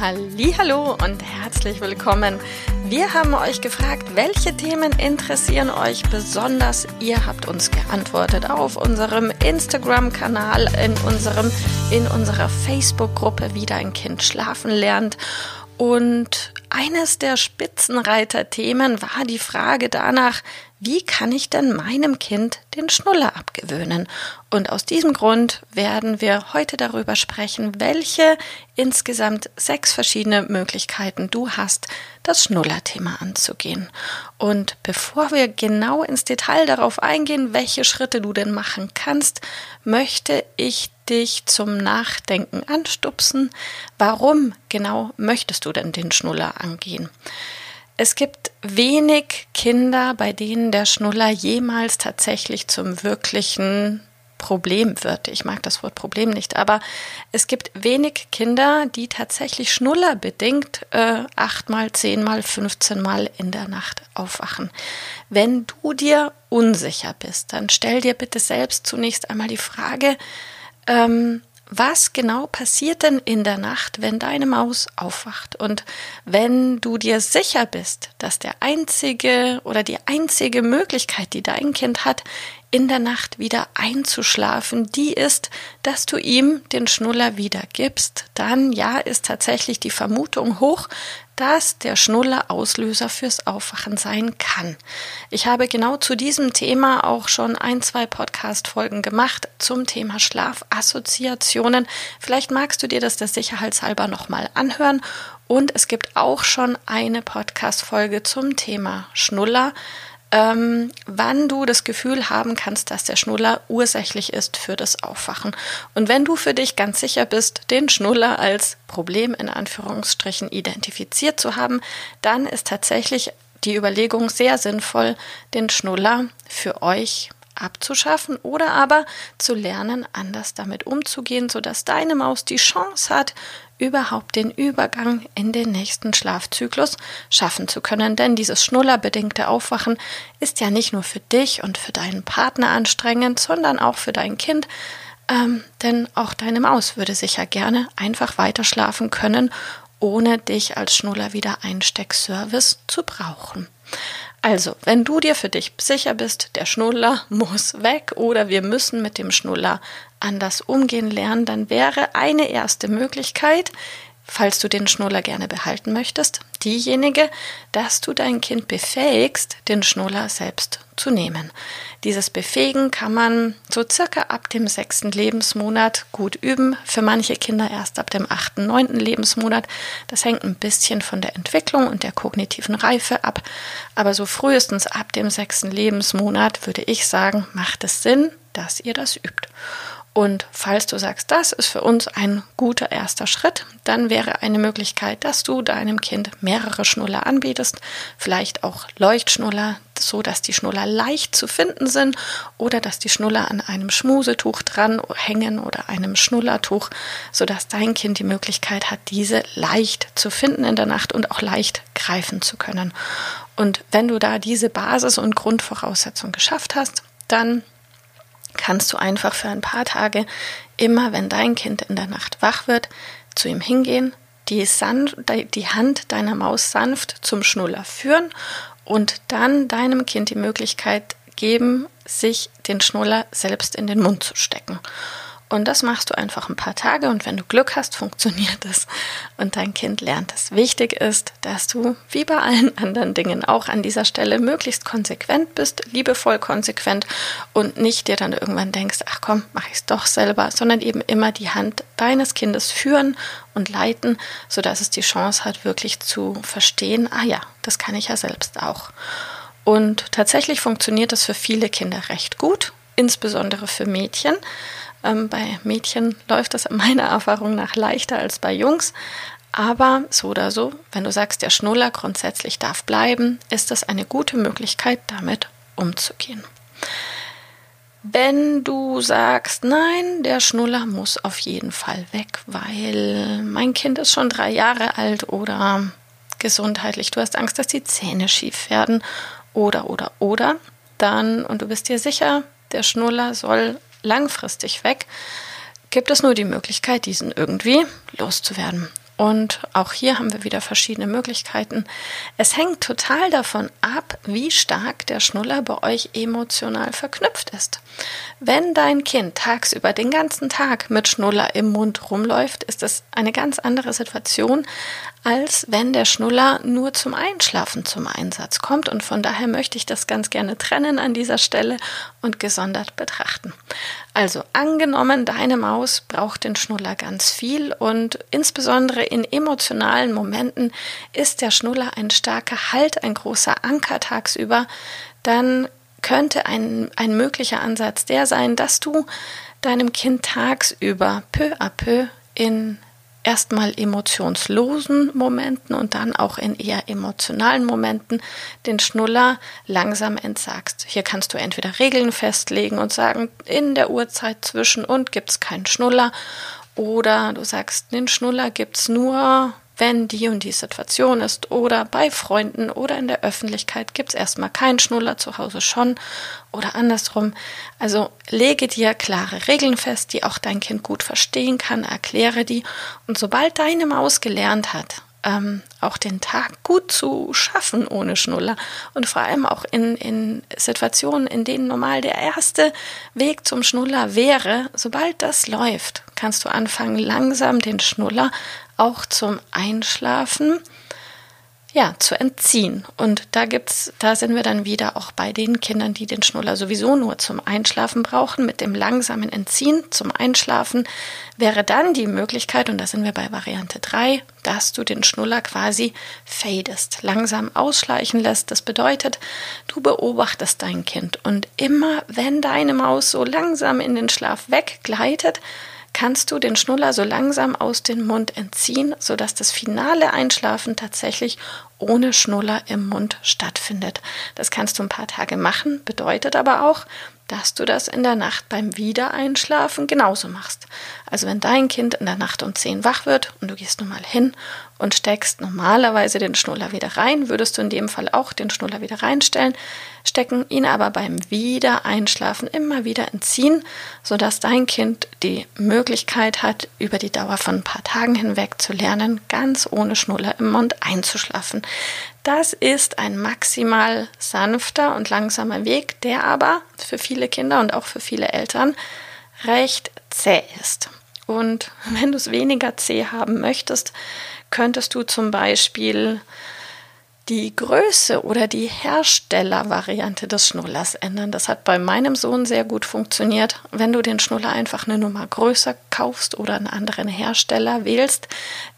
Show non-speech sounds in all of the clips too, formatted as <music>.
Hallo und herzlich willkommen. Wir haben euch gefragt, welche Themen interessieren euch besonders? Ihr habt uns geantwortet auf unserem Instagram-Kanal, in unserem in unserer Facebook-Gruppe, wie dein Kind schlafen lernt. Und eines der Spitzenreiter-Themen war die Frage danach, wie kann ich denn meinem Kind den Schnuller abgewöhnen? Und aus diesem Grund werden wir heute darüber sprechen, welche insgesamt sechs verschiedene Möglichkeiten du hast, das Schnullerthema anzugehen. Und bevor wir genau ins Detail darauf eingehen, welche Schritte du denn machen kannst, möchte ich dich zum Nachdenken anstupsen. Warum genau möchtest du denn den Schnuller angehen? Es gibt wenig Kinder, bei denen der Schnuller jemals tatsächlich zum wirklichen Problem wird. Ich mag das Wort Problem nicht, aber es gibt wenig Kinder, die tatsächlich schnullerbedingt äh, achtmal, zehnmal, fünfzehnmal in der Nacht aufwachen. Wenn du dir unsicher bist, dann stell dir bitte selbst zunächst einmal die Frage, ähm, was genau passiert denn in der Nacht, wenn deine Maus aufwacht? Und wenn du dir sicher bist, dass der einzige oder die einzige Möglichkeit, die dein Kind hat, in der Nacht wieder einzuschlafen, die ist, dass du ihm den Schnuller wieder gibst, dann ja ist tatsächlich die Vermutung hoch, dass der Schnuller Auslöser fürs Aufwachen sein kann. Ich habe genau zu diesem Thema auch schon ein, zwei Podcast-Folgen gemacht zum Thema Schlafassoziationen. Vielleicht magst du dir das der Sicherheitshalber nochmal anhören. Und es gibt auch schon eine Podcast-Folge zum Thema Schnuller ähm, wann du das Gefühl haben kannst, dass der Schnuller ursächlich ist für das Aufwachen. Und wenn du für dich ganz sicher bist, den Schnuller als Problem in Anführungsstrichen identifiziert zu haben, dann ist tatsächlich die Überlegung sehr sinnvoll, den Schnuller für euch abzuschaffen oder aber zu lernen, anders damit umzugehen, sodass deine Maus die Chance hat, überhaupt den Übergang in den nächsten Schlafzyklus schaffen zu können. Denn dieses schnullerbedingte Aufwachen ist ja nicht nur für dich und für deinen Partner anstrengend, sondern auch für dein Kind. Ähm, denn auch deine Maus würde sicher gerne einfach weiter schlafen können, ohne dich als Schnuller wieder Einsteckservice zu brauchen. Also, wenn du dir für dich sicher bist, der Schnuller <laughs> muss weg oder wir müssen mit dem Schnuller anders umgehen lernen, dann wäre eine erste Möglichkeit, falls du den Schnuller gerne behalten möchtest, diejenige, dass du dein Kind befähigst, den Schnuller selbst zu nehmen. Dieses Befähigen kann man so circa ab dem sechsten Lebensmonat gut üben. Für manche Kinder erst ab dem achten, neunten Lebensmonat. Das hängt ein bisschen von der Entwicklung und der kognitiven Reife ab. Aber so frühestens ab dem sechsten Lebensmonat würde ich sagen, macht es Sinn, dass ihr das übt. Und falls du sagst, das ist für uns ein guter erster Schritt, dann wäre eine Möglichkeit, dass du deinem Kind mehrere Schnuller anbietest, vielleicht auch Leuchtschnuller, so dass die Schnuller leicht zu finden sind oder dass die Schnuller an einem Schmusetuch dran hängen oder einem Schnullertuch, so dass dein Kind die Möglichkeit hat, diese leicht zu finden in der Nacht und auch leicht greifen zu können. Und wenn du da diese Basis und Grundvoraussetzung geschafft hast, dann kannst du einfach für ein paar Tage immer, wenn dein Kind in der Nacht wach wird, zu ihm hingehen, die, sanft, die Hand deiner Maus sanft zum Schnuller führen und dann deinem Kind die Möglichkeit geben, sich den Schnuller selbst in den Mund zu stecken. Und das machst du einfach ein paar Tage und wenn du Glück hast, funktioniert es und dein Kind lernt es. Wichtig ist, dass du wie bei allen <laughs> anderen Dingen auch an dieser Stelle möglichst konsequent bist, liebevoll konsequent und nicht dir dann irgendwann denkst, ach komm, mach ich es doch selber, sondern eben immer die Hand deines Kindes führen und leiten, sodass es die Chance hat, wirklich zu verstehen, ah ja, das kann ich ja selbst auch. Und tatsächlich funktioniert das für viele Kinder recht gut, insbesondere für Mädchen. Ähm, bei Mädchen läuft das meiner Erfahrung nach leichter als bei Jungs. Aber so oder so, wenn du sagst, der Schnuller grundsätzlich darf bleiben, ist das eine gute Möglichkeit, damit umzugehen. Wenn du sagst, nein, der Schnuller muss auf jeden Fall weg, weil mein Kind ist schon drei Jahre alt oder gesundheitlich, du hast Angst, dass die Zähne schief werden oder, oder, oder, dann, und du bist dir sicher, der Schnuller soll langfristig weg, gibt es nur die Möglichkeit, diesen irgendwie loszuwerden. Und auch hier haben wir wieder verschiedene Möglichkeiten. Es hängt total davon ab, wie stark der Schnuller bei euch emotional verknüpft ist. Wenn dein Kind tagsüber den ganzen Tag mit Schnuller im Mund rumläuft, ist es eine ganz andere Situation, als wenn der Schnuller nur zum Einschlafen zum Einsatz kommt. Und von daher möchte ich das ganz gerne trennen an dieser Stelle und gesondert betrachten. Also angenommen, deine Maus braucht den Schnuller ganz viel und insbesondere in emotionalen Momenten ist der Schnuller ein starker Halt, ein großer Anker tagsüber, dann könnte ein, ein möglicher Ansatz der sein, dass du deinem Kind tagsüber peu à peu in erstmal emotionslosen Momenten und dann auch in eher emotionalen Momenten den Schnuller langsam entsagst. Hier kannst du entweder Regeln festlegen und sagen, in der Uhrzeit zwischen und gibt es keinen Schnuller oder du sagst, den Schnuller gibt es nur wenn die und die Situation ist oder bei Freunden oder in der Öffentlichkeit gibt es erstmal keinen Schnuller, zu Hause schon oder andersrum. Also lege dir klare Regeln fest, die auch dein Kind gut verstehen kann, erkläre die und sobald deine Maus gelernt hat, ähm, auch den Tag gut zu schaffen ohne Schnuller und vor allem auch in, in Situationen, in denen normal der erste Weg zum Schnuller wäre, sobald das läuft, kannst du anfangen, langsam den Schnuller auch zum Einschlafen ja, zu entziehen. Und da gibt's, da sind wir dann wieder auch bei den Kindern, die den Schnuller sowieso nur zum Einschlafen brauchen. Mit dem langsamen Entziehen zum Einschlafen wäre dann die Möglichkeit, und da sind wir bei Variante 3, dass du den Schnuller quasi fadest, langsam ausschleichen lässt. Das bedeutet, du beobachtest dein Kind und immer wenn deine Maus so langsam in den Schlaf weggleitet, kannst du den Schnuller so langsam aus dem Mund entziehen, sodass das finale Einschlafen tatsächlich ohne Schnuller im Mund stattfindet. Das kannst du ein paar Tage machen, bedeutet aber auch, dass du das in der Nacht beim Wiedereinschlafen genauso machst. Also wenn dein Kind in der Nacht um 10 wach wird und du gehst nun mal hin und steckst normalerweise den Schnuller wieder rein, würdest du in dem Fall auch den Schnuller wieder reinstellen, stecken ihn aber beim Wiedereinschlafen immer wieder entziehen, sodass dein Kind die Möglichkeit hat, über die Dauer von ein paar Tagen hinweg zu lernen, ganz ohne Schnuller im Mund einzuschlafen. Das ist ein maximal sanfter und langsamer Weg, der aber für viele Kinder und auch für viele Eltern recht zäh ist. Und wenn du es weniger zäh haben möchtest, könntest du zum Beispiel die Größe oder die Herstellervariante des Schnullers ändern. Das hat bei meinem Sohn sehr gut funktioniert. Wenn du den Schnuller einfach eine Nummer größer kaufst oder einen anderen Hersteller wählst,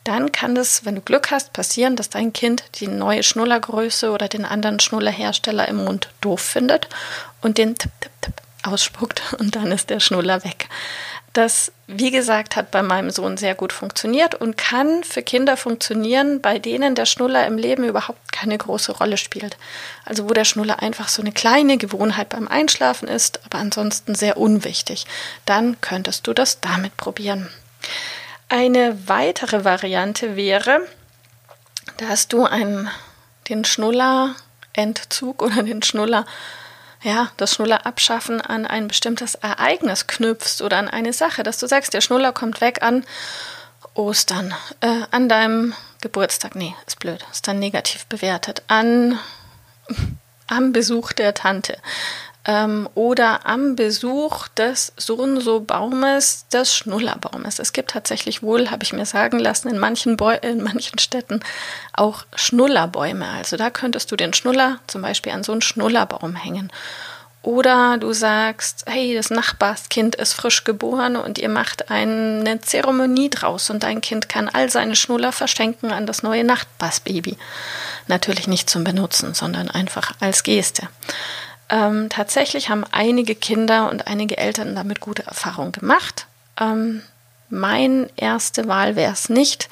dann kann das, wenn du Glück hast, passieren, dass dein Kind die neue Schnullergröße oder den anderen Schnullerhersteller im Mund doof findet und den Tipp, Tipp, Tipp ausspuckt und dann ist der Schnuller weg. Das, wie gesagt, hat bei meinem Sohn sehr gut funktioniert und kann für Kinder funktionieren, bei denen der Schnuller im Leben überhaupt keine große Rolle spielt. Also wo der Schnuller einfach so eine kleine Gewohnheit beim Einschlafen ist, aber ansonsten sehr unwichtig. Dann könntest du das damit probieren. Eine weitere Variante wäre, dass du einen, den Schnullerentzug oder den Schnuller ja, das Schnuller abschaffen an ein bestimmtes Ereignis knüpfst oder an eine Sache, dass du sagst, der Schnuller kommt weg an Ostern, äh, an deinem Geburtstag, nee, ist blöd, ist dann negativ bewertet, an am Besuch der Tante ähm, oder am Besuch des so und so Baumes, des Schnullerbaumes. Es gibt tatsächlich wohl, habe ich mir sagen lassen, in manchen, Bäu in manchen Städten auch Schnullerbäume. Also da könntest du den Schnuller zum Beispiel an so einen Schnullerbaum hängen. Oder du sagst, hey, das Nachbarskind ist frisch geboren und ihr macht eine Zeremonie draus und dein Kind kann all seine Schnuller verschenken an das neue Nachbarsbaby. Natürlich nicht zum Benutzen, sondern einfach als Geste. Ähm, tatsächlich haben einige Kinder und einige Eltern damit gute Erfahrungen gemacht. Ähm, mein erste Wahl wäre es nicht,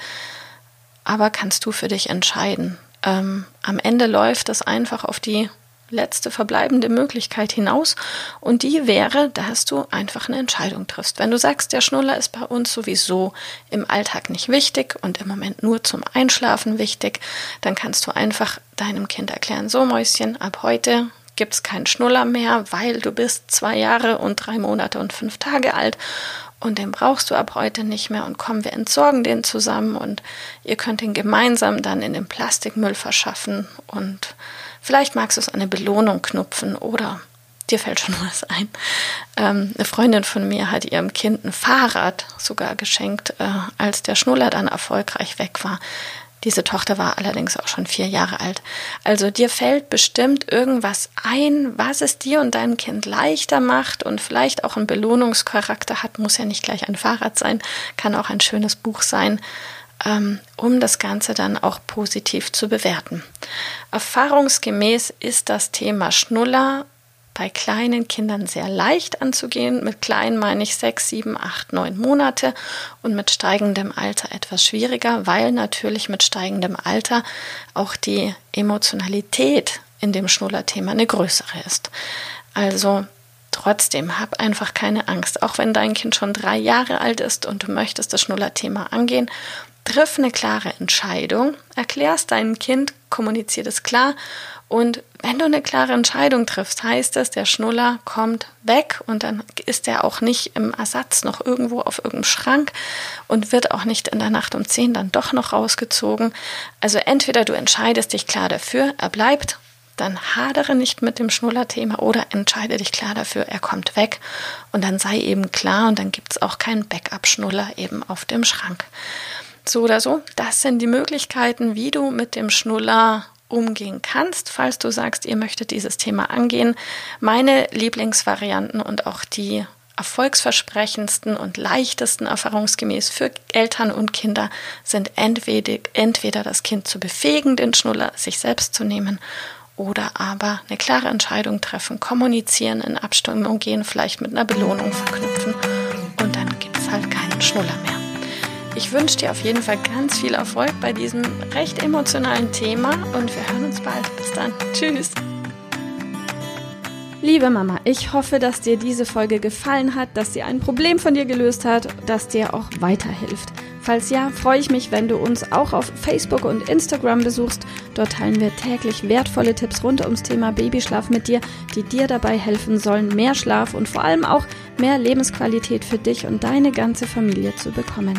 aber kannst du für dich entscheiden. Ähm, am Ende läuft es einfach auf die letzte verbleibende Möglichkeit hinaus und die wäre, dass du einfach eine Entscheidung triffst. Wenn du sagst, der Schnuller ist bei uns sowieso im Alltag nicht wichtig und im Moment nur zum Einschlafen wichtig, dann kannst du einfach deinem Kind erklären, so Mäuschen, ab heute gibt es keinen Schnuller mehr, weil du bist zwei Jahre und drei Monate und fünf Tage alt und den brauchst du ab heute nicht mehr und komm, wir entsorgen den zusammen und ihr könnt ihn gemeinsam dann in den Plastikmüll verschaffen und Vielleicht magst du es eine Belohnung knupfen oder dir fällt schon <laughs> was ein. Ähm, eine Freundin von mir hat ihrem Kind ein Fahrrad sogar geschenkt, äh, als der Schnuller dann erfolgreich weg war. Diese Tochter war allerdings auch schon vier Jahre alt. Also dir fällt bestimmt irgendwas ein, was es dir und deinem Kind leichter macht und vielleicht auch einen Belohnungscharakter hat. Muss ja nicht gleich ein Fahrrad sein, kann auch ein schönes Buch sein. Ähm, um das Ganze dann auch positiv zu bewerten. Erfahrungsgemäß ist das Thema Schnuller bei kleinen Kindern sehr leicht anzugehen. Mit klein meine ich sechs, sieben, acht, neun Monate und mit steigendem Alter etwas schwieriger, weil natürlich mit steigendem Alter auch die Emotionalität in dem Schnullerthema eine größere ist. Also Trotzdem, hab einfach keine Angst. Auch wenn dein Kind schon drei Jahre alt ist und du möchtest das Schnullerthema angehen, Triff eine klare Entscheidung, erklärst deinem Kind, kommunizier das klar und wenn du eine klare Entscheidung triffst, heißt es, der Schnuller kommt weg und dann ist er auch nicht im Ersatz noch irgendwo auf irgendeinem Schrank und wird auch nicht in der Nacht um 10 dann doch noch rausgezogen. Also entweder du entscheidest dich klar dafür, er bleibt, dann hadere nicht mit dem Schnullerthema oder entscheide dich klar dafür, er kommt weg und dann sei eben klar und dann gibt es auch keinen Backup-Schnuller eben auf dem Schrank. So oder so, das sind die Möglichkeiten, wie du mit dem Schnuller umgehen kannst, falls du sagst, ihr möchtet dieses Thema angehen. Meine Lieblingsvarianten und auch die erfolgsversprechendsten und leichtesten erfahrungsgemäß für Eltern und Kinder sind entweder, entweder das Kind zu befähigen, den Schnuller sich selbst zu nehmen, oder aber eine klare Entscheidung treffen, kommunizieren, in Abstimmung gehen, vielleicht mit einer Belohnung verknüpfen und dann gibt es halt keinen Schnuller mehr. Ich wünsche dir auf jeden Fall ganz viel Erfolg bei diesem recht emotionalen Thema und wir hören uns bald. Bis dann. Tschüss. Liebe Mama, ich hoffe, dass dir diese Folge gefallen hat, dass sie ein Problem von dir gelöst hat, dass dir auch weiterhilft. Falls ja, freue ich mich, wenn du uns auch auf Facebook und Instagram besuchst. Dort teilen wir täglich wertvolle Tipps rund ums Thema Babyschlaf mit dir, die dir dabei helfen sollen, mehr Schlaf und vor allem auch mehr Lebensqualität für dich und deine ganze Familie zu bekommen.